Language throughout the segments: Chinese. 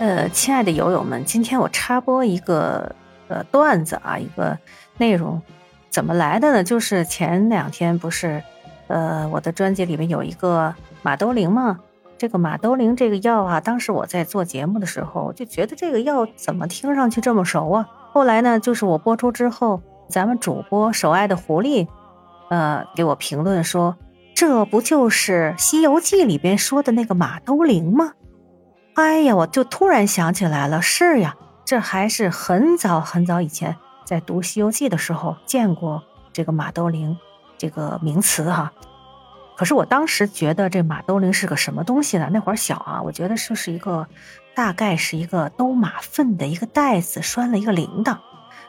呃，亲爱的友友们，今天我插播一个呃段子啊，一个内容，怎么来的呢？就是前两天不是，呃，我的专辑里面有一个马兜铃嘛，这个马兜铃这个药啊，当时我在做节目的时候就觉得这个药怎么听上去这么熟啊？后来呢，就是我播出之后，咱们主播守爱的狐狸，呃，给我评论说，这不就是《西游记》里边说的那个马兜铃吗？哎呀，我就突然想起来了，是呀，这还是很早很早以前在读《西游记》的时候见过这个马兜铃这个名词哈。可是我当时觉得这马兜铃是个什么东西呢？那会儿小啊，我觉得就是一个大概是一个兜马粪的一个袋子，拴了一个铃铛。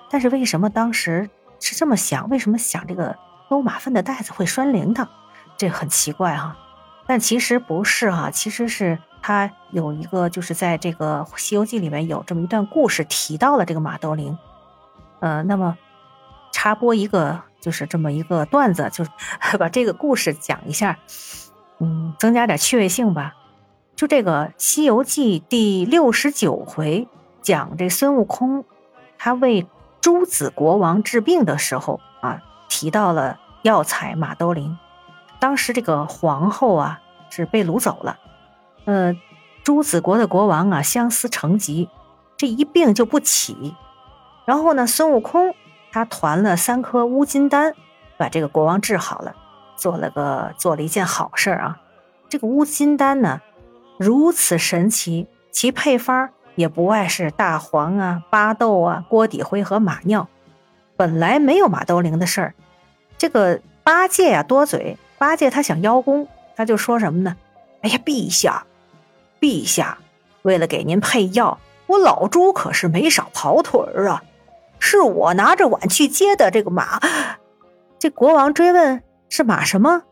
但是为什么当时是这么想？为什么想这个兜马粪的袋子会拴铃铛？这很奇怪哈。但其实不是哈，其实是。他有一个，就是在这个《西游记》里面有这么一段故事，提到了这个马兜铃。呃，那么插播一个，就是这么一个段子，就 把这个故事讲一下，嗯，增加点趣味性吧。就这个《西游记》第六十九回讲这孙悟空，他为朱子国王治病的时候啊，提到了药材马兜铃。当时这个皇后啊是被掳走了。呃，朱子国的国王啊，相思成疾，这一病就不起。然后呢，孙悟空他团了三颗乌金丹，把这个国王治好了，做了个做了一件好事啊。这个乌金丹呢，如此神奇，其配方也不外是大黄啊、巴豆啊、锅底灰和马尿。本来没有马兜铃的事儿，这个八戒呀多嘴，八戒他想邀功，他就说什么呢？哎呀，陛下。陛下，为了给您配药，我老朱可是没少跑腿儿啊！是我拿着碗去接的这个马。这国王追问是马什么？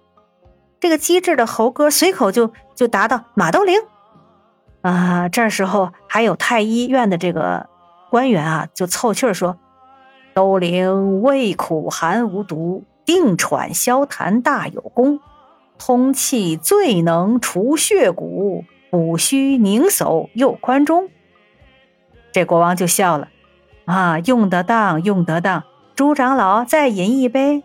这个机智的猴哥随口就就答道：“马兜铃。”啊，这时候还有太医院的这个官员啊，就凑趣儿说：“兜铃味苦寒无毒，定喘消痰大有功，通气最能除血骨。”补虚凝叟又宽中，这国王就笑了，啊，用得当，用得当。朱长老再饮一杯。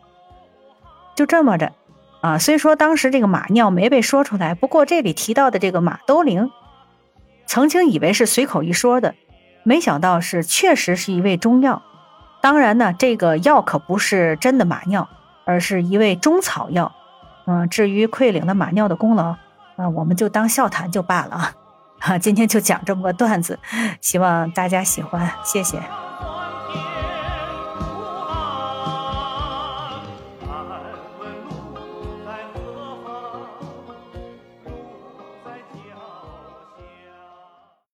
就这么着，啊，虽说当时这个马尿没被说出来，不过这里提到的这个马兜铃，曾经以为是随口一说的，没想到是确实是一味中药。当然呢，这个药可不是真的马尿，而是一味中草药。嗯，至于溃领的马尿的功劳。啊，我们就当笑谈就罢了啊！今天就讲这么个段子，希望大家喜欢，谢谢。